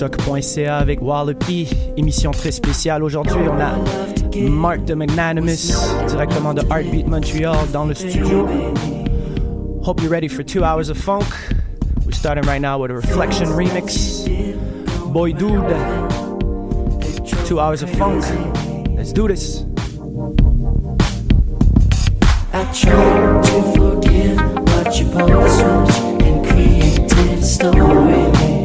choc.ca avec Wallopy. Émission très spéciale. Aujourd'hui, on a Mark de Magnanimous, directement de Montreal, dans le studio. Hope you're ready for two hours of funk. We're starting right now with a Reflection remix. Boy Dude. Two hours of funk. Let's do this. I tried to forgive, but you both switched and created a story.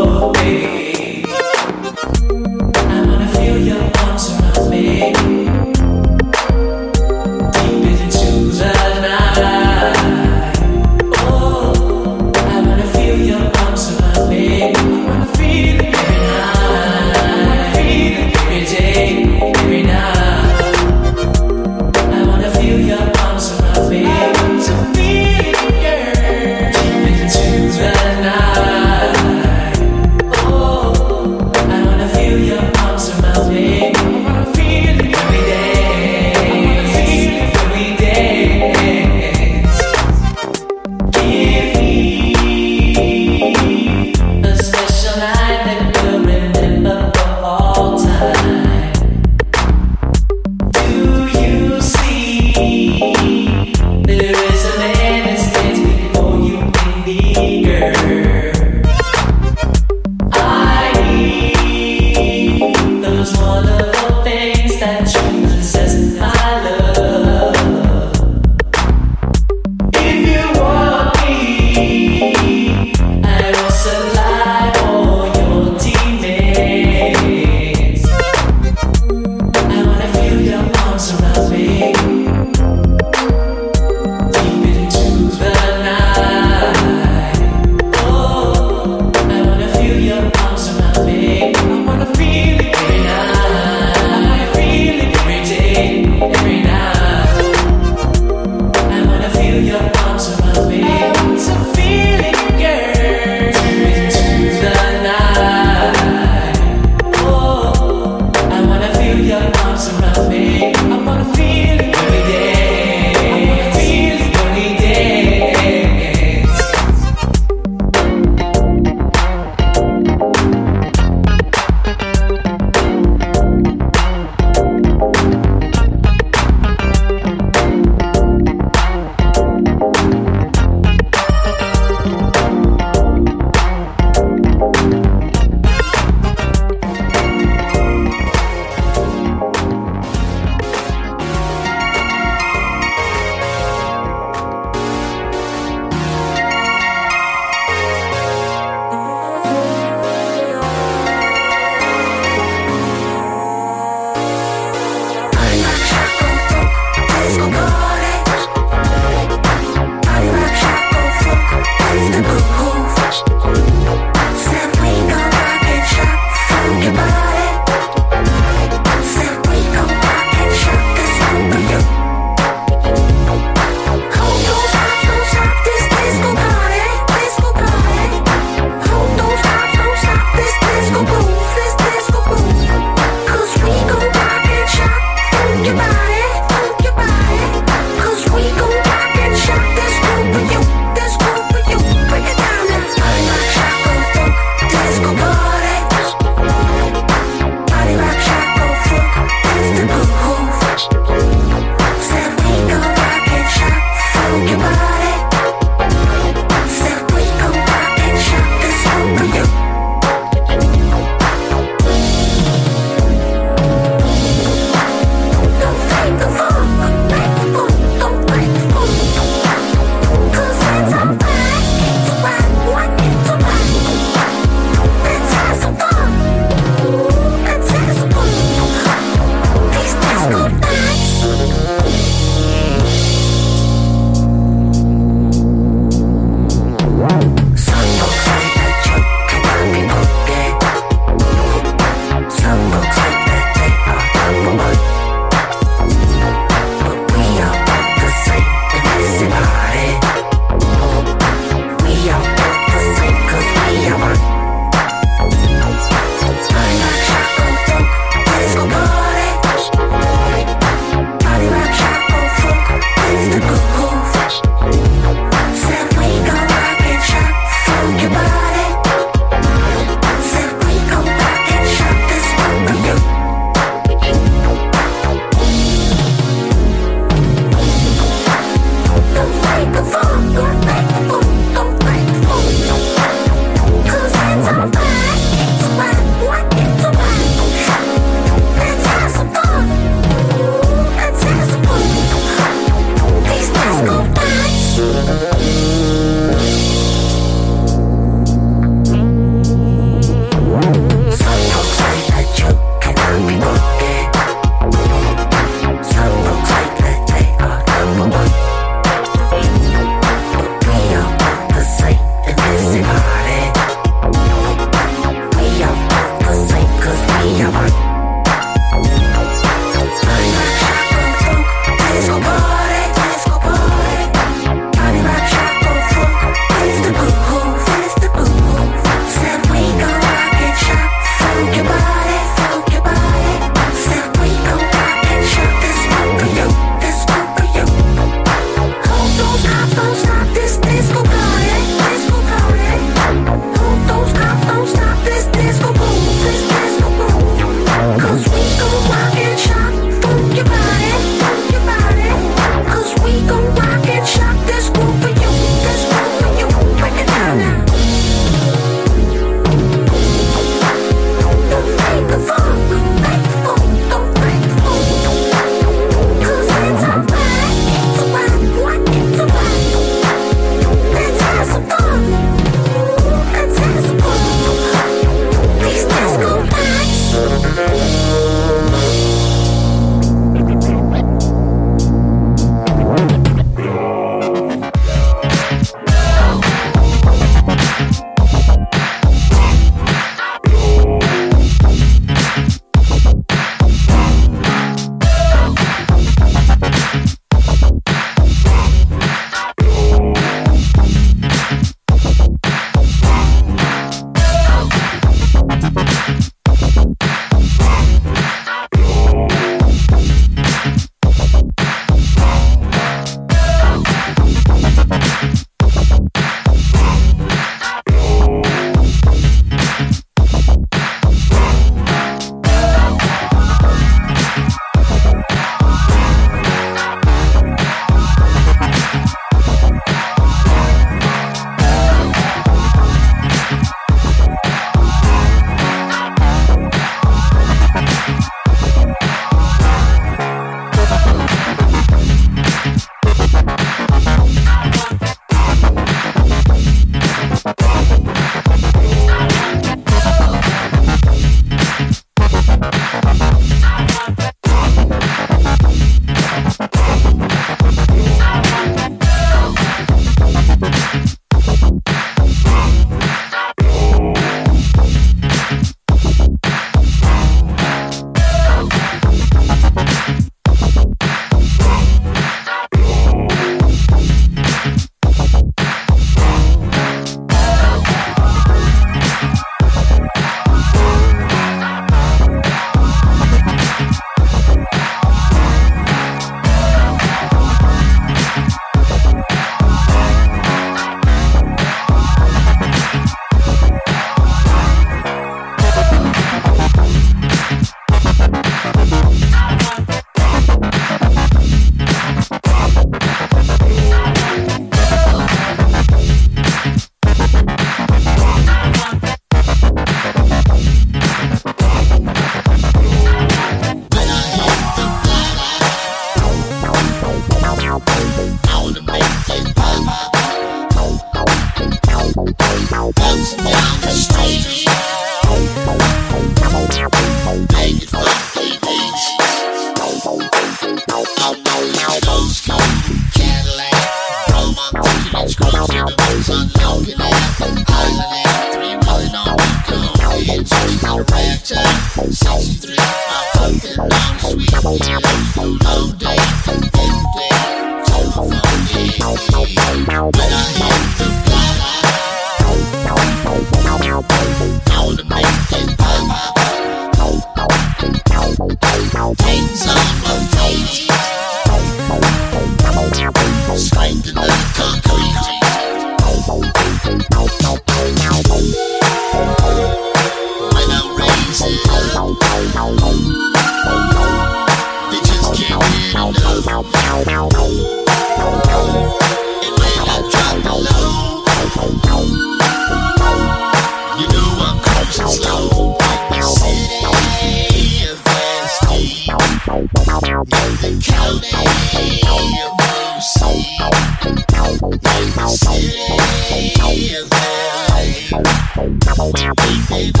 We keep it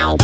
open.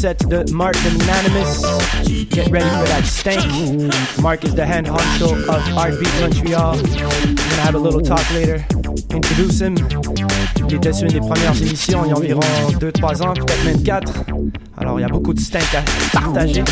sets the Martin Anonymous. Get ready for that stank. Mark is the hand honcho of Art Beat Montreal. We're gonna have a little talk later. Introduce him. Il était sur une des premières émissions il y a environ 2-3 ans, peut-être même 4. Alors il y a beaucoup de stank à partager.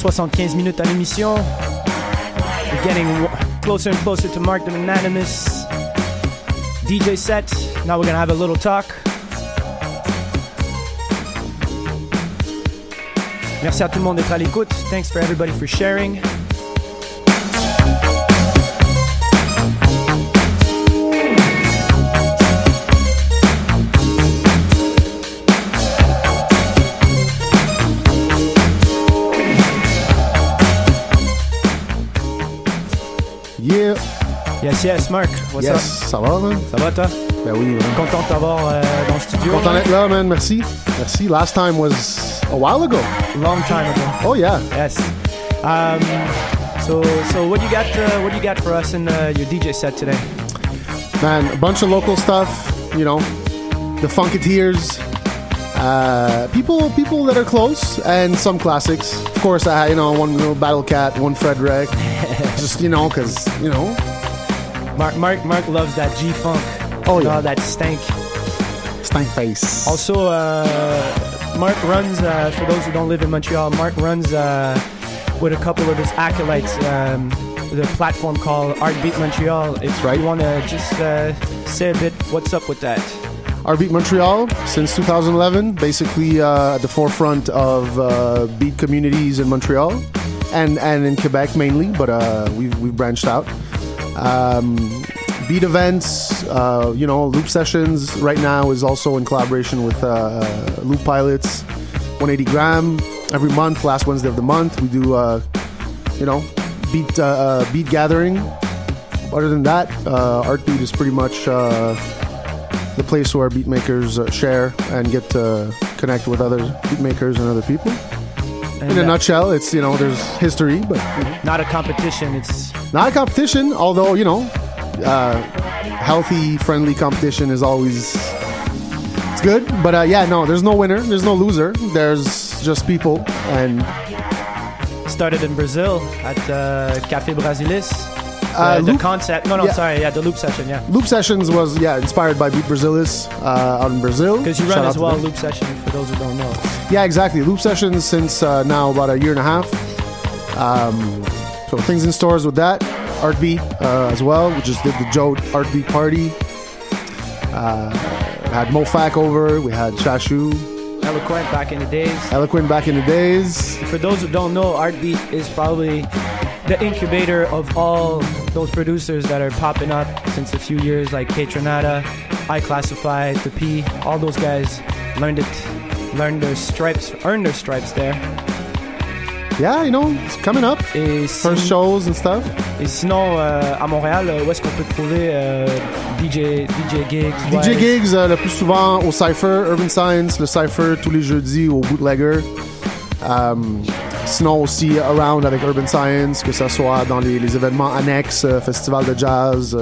75 minutes à l'émission. We're getting closer and closer to Mark the Magnanimous. DJ set. Now we're gonna have a little talk. Merci à tout le monde d'être à l'écoute. Thanks for everybody for sharing. Yes, yes, Mark. What's yes. up? Ça va, man? Ça va, toi? Ben oui, man. Content de t'avoir euh, dans le studio. Content d'être là, man. Merci. Merci. Last time was a while ago. Long time ago. Oh, yeah. Yes. Um, so, so what you got? Uh, what you got for us in uh, your DJ set today? Man, a bunch of local stuff, you know, the Funketeers, uh, people people that are close, and some classics. Of course, I had you know one little Battle Cat, one Frederick, just you know, because you know, Mark, Mark, Mark loves that G funk. Oh, yeah. that stank. stank face. Also, uh, Mark runs. Uh, for those who don't live in Montreal, Mark runs uh, with a couple of his acolytes. Um, the platform called Art Beat Montreal. If right. you want to just uh, say a bit, what's up with that? Our Beat Montreal since 2011, basically uh, at the forefront of uh, beat communities in Montreal and and in Quebec mainly, but uh, we've we've branched out. Um, beat events, uh, you know, loop sessions. Right now is also in collaboration with uh, Loop Pilots, 180 gram every month. Last Wednesday of the month, we do uh, you know beat uh, uh, beat gathering. Other than that, uh, Art Beat is pretty much. Uh, the place where beat makers uh, share and get to connect with other beat makers and other people. And, In a uh, nutshell, it's you know there's history, but Not a competition. It's not a competition. Although you know, uh, healthy, friendly competition is always it's good. But uh, yeah, no, there's no winner, there's no loser. There's just people, and started in Brazil at uh, Café Brasilis. Uh, the, the Loop- concept. No, no, yeah. sorry. Yeah, the loop session. Yeah. Loop Sessions was yeah inspired by Beat Brasilis uh, out in Brazil. Because you Shout run as well loop session for those who don't know. Yeah, exactly. Loop sessions since uh, now about a year and a half. Um, so things in stores with that. Artbeat uh, as well. We just did the Joe Artbeat party. Uh, had Mofak over. We had Shashu, Eloquent back in the days. Eloquent back in the days. For those who don't know, Artbeat is probably the incubator of all those producers that are popping up since a few years, like K Tronada, I Classify, The P. All those guys learned it, learned their stripes, earned their stripes there. Yeah, you know, it's coming up. Et, First shows and stuff. et sinon, euh, à Montréal, euh, où est-ce qu'on peut trouver euh, DJ, DJ Gigs? DJ ouais. gigs euh, le plus souvent au Cypher, Urban Science, le Cypher tous les jeudis au Bootlegger. Um, sinon aussi around avec Urban Science, que ce soit dans les, les événements annexes, festival de jazz,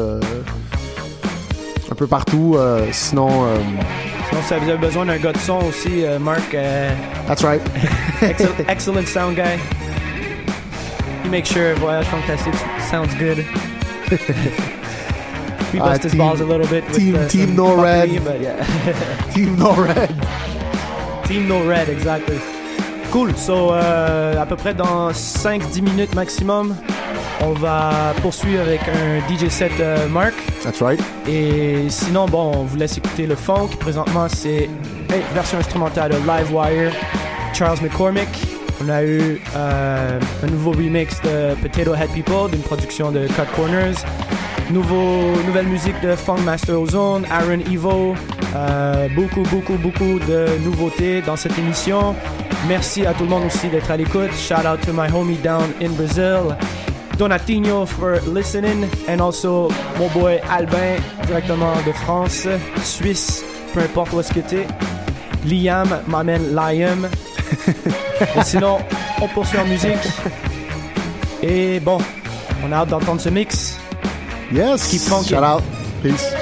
un peu partout. sinon, si vous avez besoin d'un gars de son aussi, euh, Mark, euh, that's right. excellent, excellent sound guy. He makes sure Voyage Fantastique sounds good. we Uh, bust his team- balls a little bit. with, team- uh, team no red. But yeah. Team No Red. Team No Red, exactly. Cool. So, euh, à peu près dans 5-10 minutes maximum, on va poursuivre avec un DJ set euh, Mark. That's right. Et sinon, bon, on vous laisse écouter le funk. Présentement, c'est une version instrumentale de Livewire, Charles McCormick. On a eu euh, un nouveau remix de Potato Head People d'une production de Cut Corners. Nouveau, nouvelle musique de Funk Master Ozone, Aaron Evo. Euh, beaucoup, beaucoup, beaucoup de nouveautés dans cette émission. Merci à tout le monde aussi d'être à l'écoute. Shout out to my homie down in Brazil. Donatino for listening and also mon boy Albin directement de France, Suisse, peu importe où est-ce que t'es. Liam m'amène Liam. Et sinon, on poursuit en musique. Et bon, on a hâte d'entendre ce mix. Yes. Keep funky. Shout out. Peace.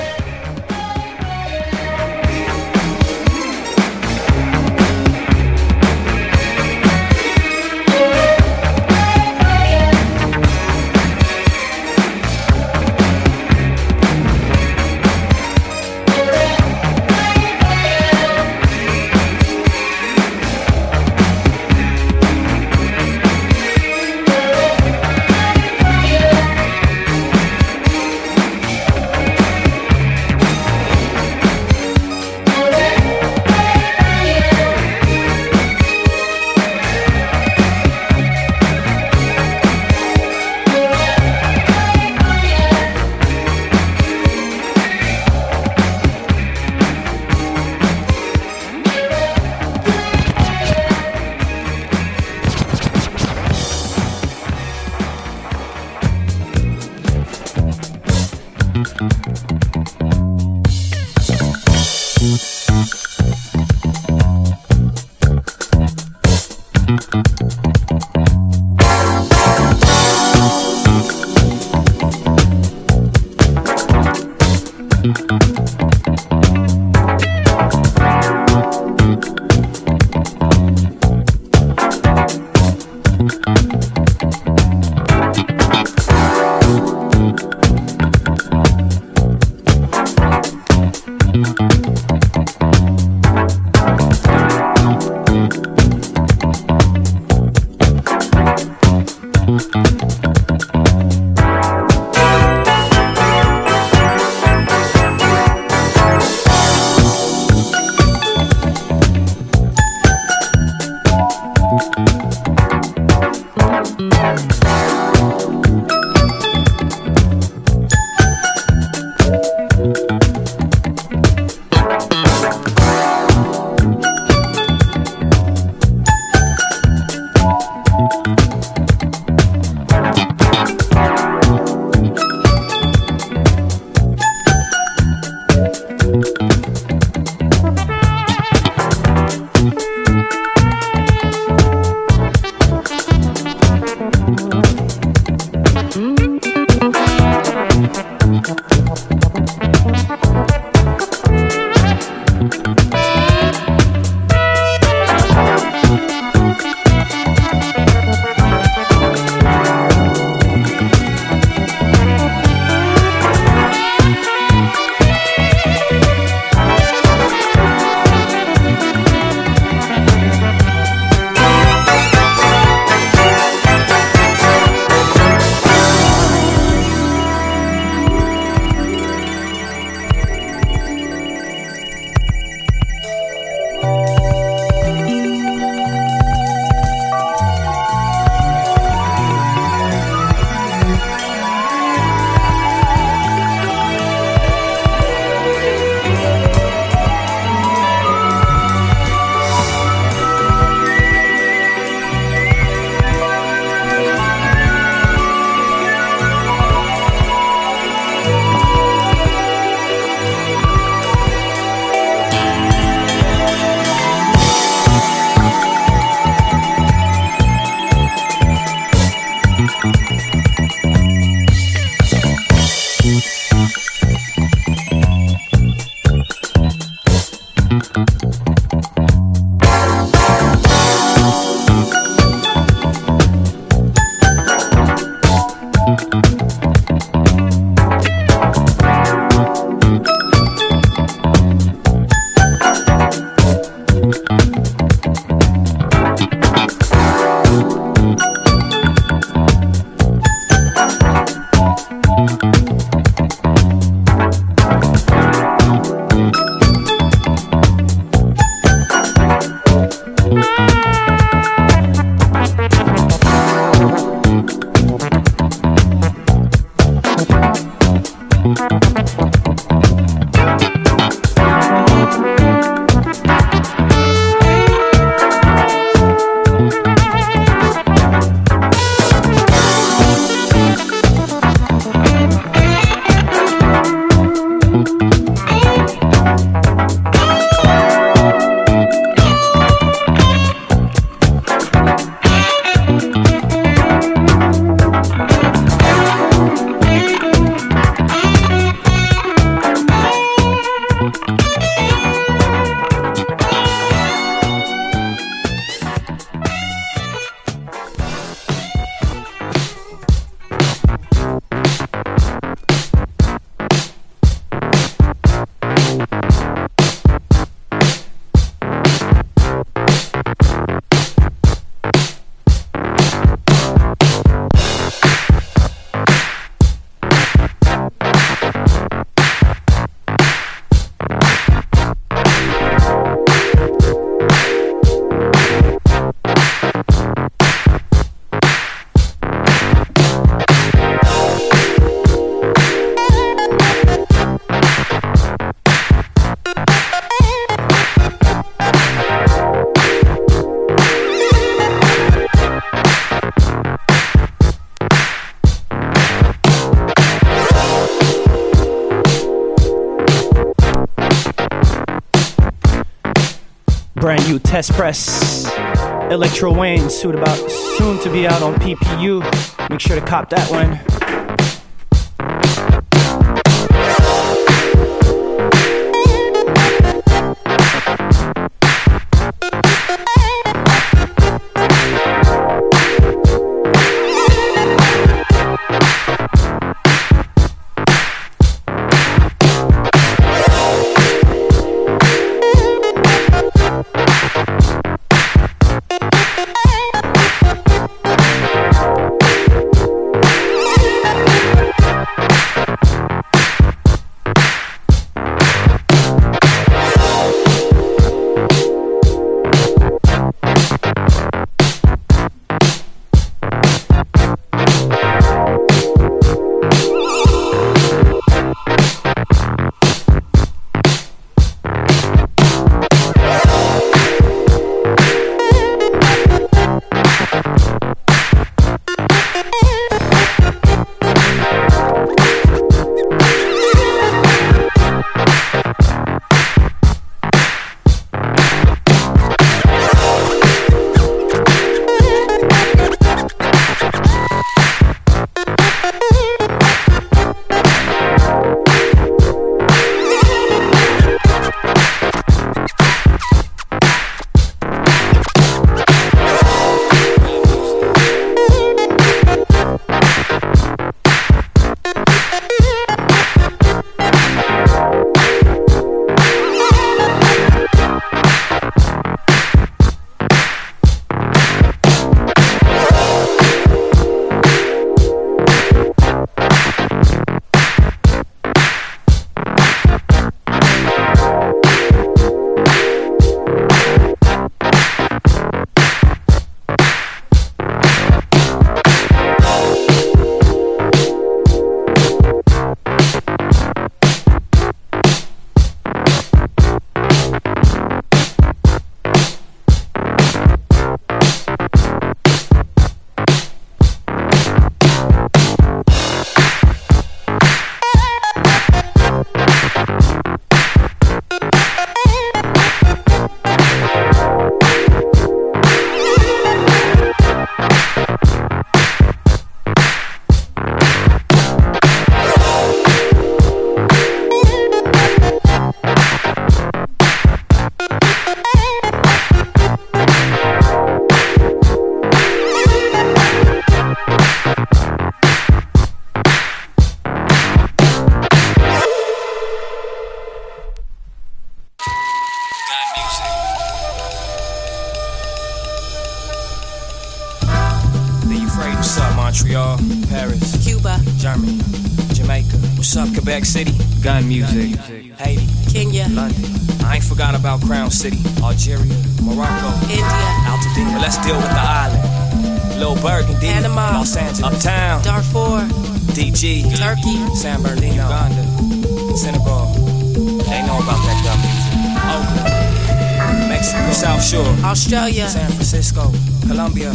New test press. Electro Wayne, soon about soon to be out on PPU. Make sure to cop that one. Turkey, San Bernardino, Uganda, Senegal. They know about that gun music. Oakland, Mexico, South Shore, Australia, San Francisco, Colombia,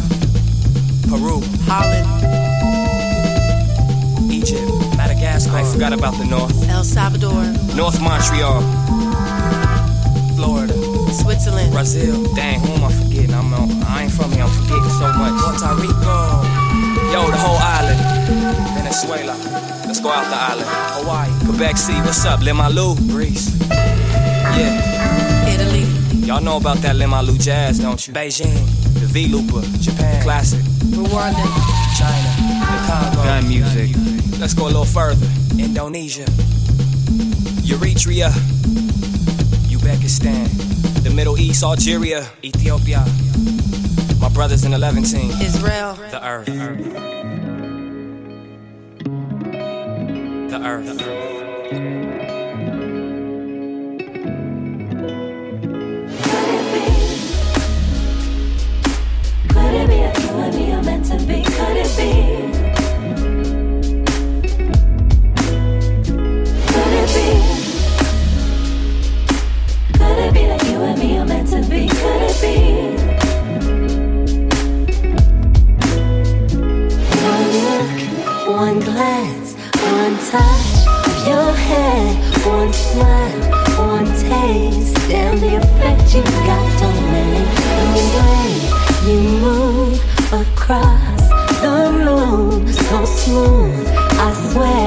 Peru, Holland, Egypt, Madagascar. I forgot about the North. El Salvador, North Montreal, Florida, Switzerland, Brazil. Dang, who am I forgetting? I'm on, I ain't from here, I'm forgetting so much. Puerto Rico. Yo, the whole island. Venezuela. Let's go out the island. Hawaii. Quebec City, what's up? Limalu, Greece. Yeah. Italy, Y'all know about that Limalu jazz, don't you? Beijing. The V-Looper. Japan. Classic. Rwanda, China. The Congo. Gun music. Let's go a little further. Indonesia. Eritrea. Uzbekistan. The Middle East, Algeria, Ethiopia. My brothers in the 11 team. Israel, The earth. The earth. Could it be and me are meant to be? Could it be? Could it be? Could it be that you and me are meant to be? Could it be? One glance, touch your hand, one smile, one taste, and the effect you got on me. The way you move across the room so smooth. I swear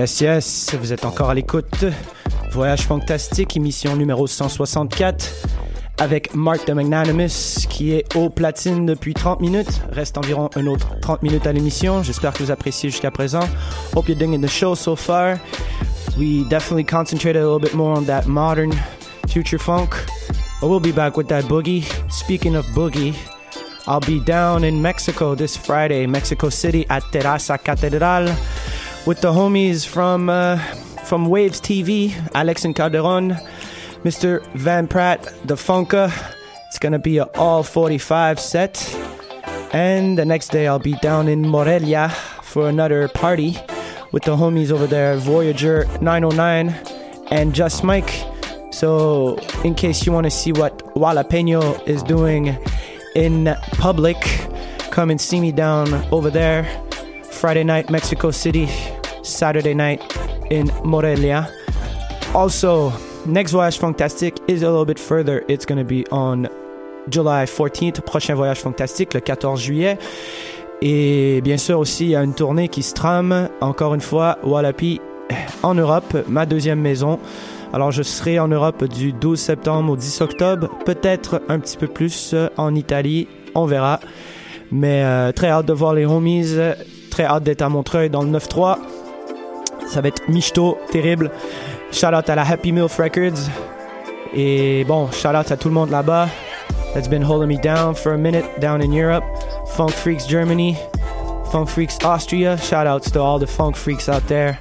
Yes, yes, vous êtes encore à l'écoute. Voyage fantastique, émission numéro 164, avec Mark the Magnanimous, qui est au platine depuis 30 minutes. Reste environ un autre 30 minutes à l'émission. J'espère que vous appréciez jusqu'à présent. Hope you're digging the show so far. We definitely concentrated a little bit more on that modern future funk. But we'll be back with that boogie. Speaking of boogie, I'll be down in Mexico this Friday, Mexico City at Terraza Catedral with the homies from uh, from Waves TV, Alex and Calderon, Mr. Van Pratt, the Funka. It's gonna be an all 45 set. And the next day I'll be down in Morelia for another party with the homies over there, Voyager 909 and Just Mike. So, in case you want to see what Jalapeno is doing in public, come and see me down over there. Friday night, Mexico City, Saturday night in Morelia. Also, next Voyage Fantastic is a little bit further. It's going to be on July 14th, prochain Voyage Fantastique, le 14 juillet. Et bien sûr aussi, il y a une tournée qui se trame, encore une fois, Wallapi en Europe, ma deuxième maison. Alors je serai en Europe du 12 septembre au 10 octobre, peut-être un petit peu plus euh, en Italie, on verra. Mais euh, très hâte de voir les homies, euh, très hâte d'être à Montreuil dans le 9-3. Ça va être michto, terrible. Shout out à la Happy Milk Records. Et bon, shout out à tout le monde là-bas that's been holding me down for a minute down in Europe. Funk Freaks Germany, Funk Freaks Austria. Shout outs to all the funk freaks out there,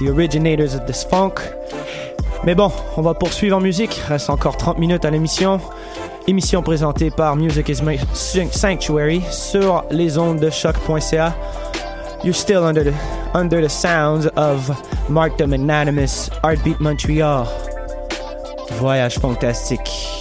the originators of this funk. Mais bon, on va poursuivre en musique. Reste encore 30 minutes à l'émission. Émission présentée par Music is My Sanctuary sur les ondes de choc.ca. You're still under the, under the sounds of Mark the Magnanimous, Heartbeat Montreal. Voyage fantastique.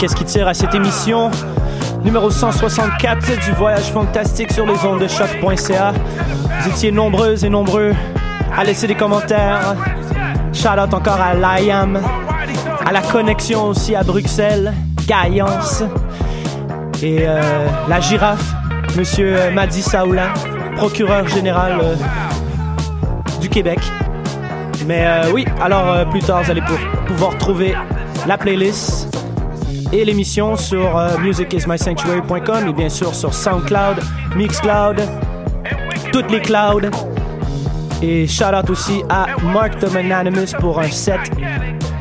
Qu'est-ce qui tire à cette émission? Numéro 164 du voyage fantastique sur les ondes de choc.ca. Vous étiez nombreuses et nombreux à laisser des commentaires. Shout out encore à l'IAM, à la connexion aussi à Bruxelles, Gaillance et euh, la girafe, Monsieur Madi Saoula, procureur général euh, du Québec. Mais euh, oui, alors plus tard, vous allez pou- pouvoir trouver la playlist et l'émission sur euh, musicismysanctuary.com et bien sûr sur SoundCloud, Mixcloud, toutes les clouds. Et shout out aussi à Mark the Magnanimous pour un set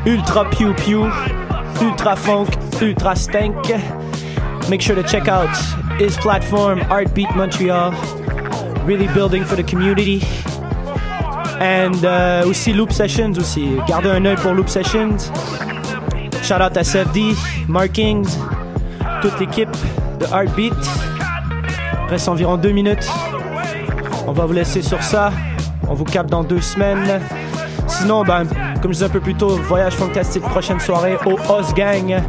ultra pew pew, ultra funk, ultra stank. Make sure to check out his platform, Artbeat Montreal. Really building for the community. And euh, aussi Loop Sessions aussi. Gardez un œil pour Loop Sessions. Shout out à SFD, Markings, toute l'équipe de Heartbeat. Reste environ deux minutes. On va vous laisser sur ça. On vous capte dans deux semaines. Sinon, ben, comme je disais un peu plus tôt, voyage fantastique, prochaine soirée au Oz Gang.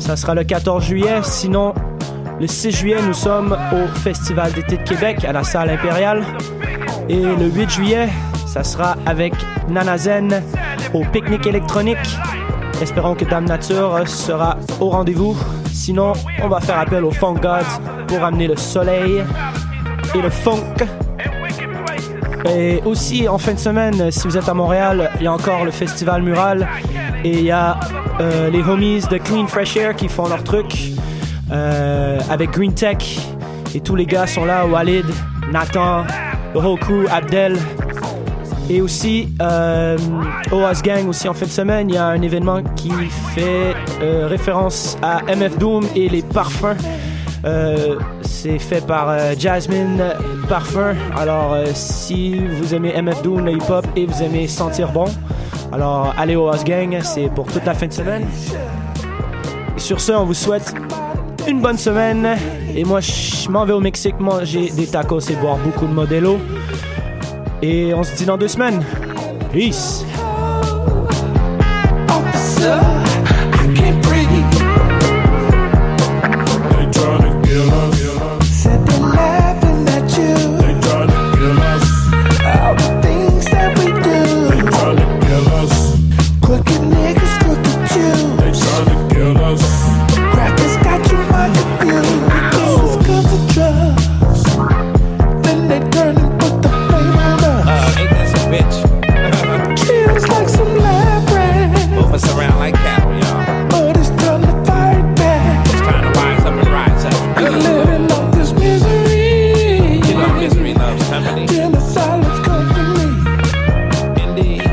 Ça sera le 14 juillet. Sinon, le 6 juillet, nous sommes au Festival d'été de Québec à la salle impériale. Et le 8 juillet, ça sera avec Nanazen au pique-nique électronique. Espérons que Dame Nature sera au rendez-vous. Sinon, on va faire appel aux Funk Gods pour amener le soleil et le funk. Et aussi, en fin de semaine, si vous êtes à Montréal, il y a encore le Festival Mural. Et il y a euh, les homies de Clean Fresh Air qui font leur truc euh, avec Green Tech. Et tous les gars sont là, Walid, Nathan, le whole crew, Abdel. Et aussi, euh, au Gang, aussi en fin de semaine, il y a un événement qui fait euh, référence à MF Doom et les parfums. Euh, c'est fait par euh, Jasmine Parfum. Alors, euh, si vous aimez MF Doom, le hip-hop et vous aimez sentir bon, alors allez au House Gang, c'est pour toute la fin de semaine. Sur ce, on vous souhaite une bonne semaine. Et moi, je m'en vais au Mexique manger des tacos et boire beaucoup de Modelo. Et on se dit dans deux semaines. Peace.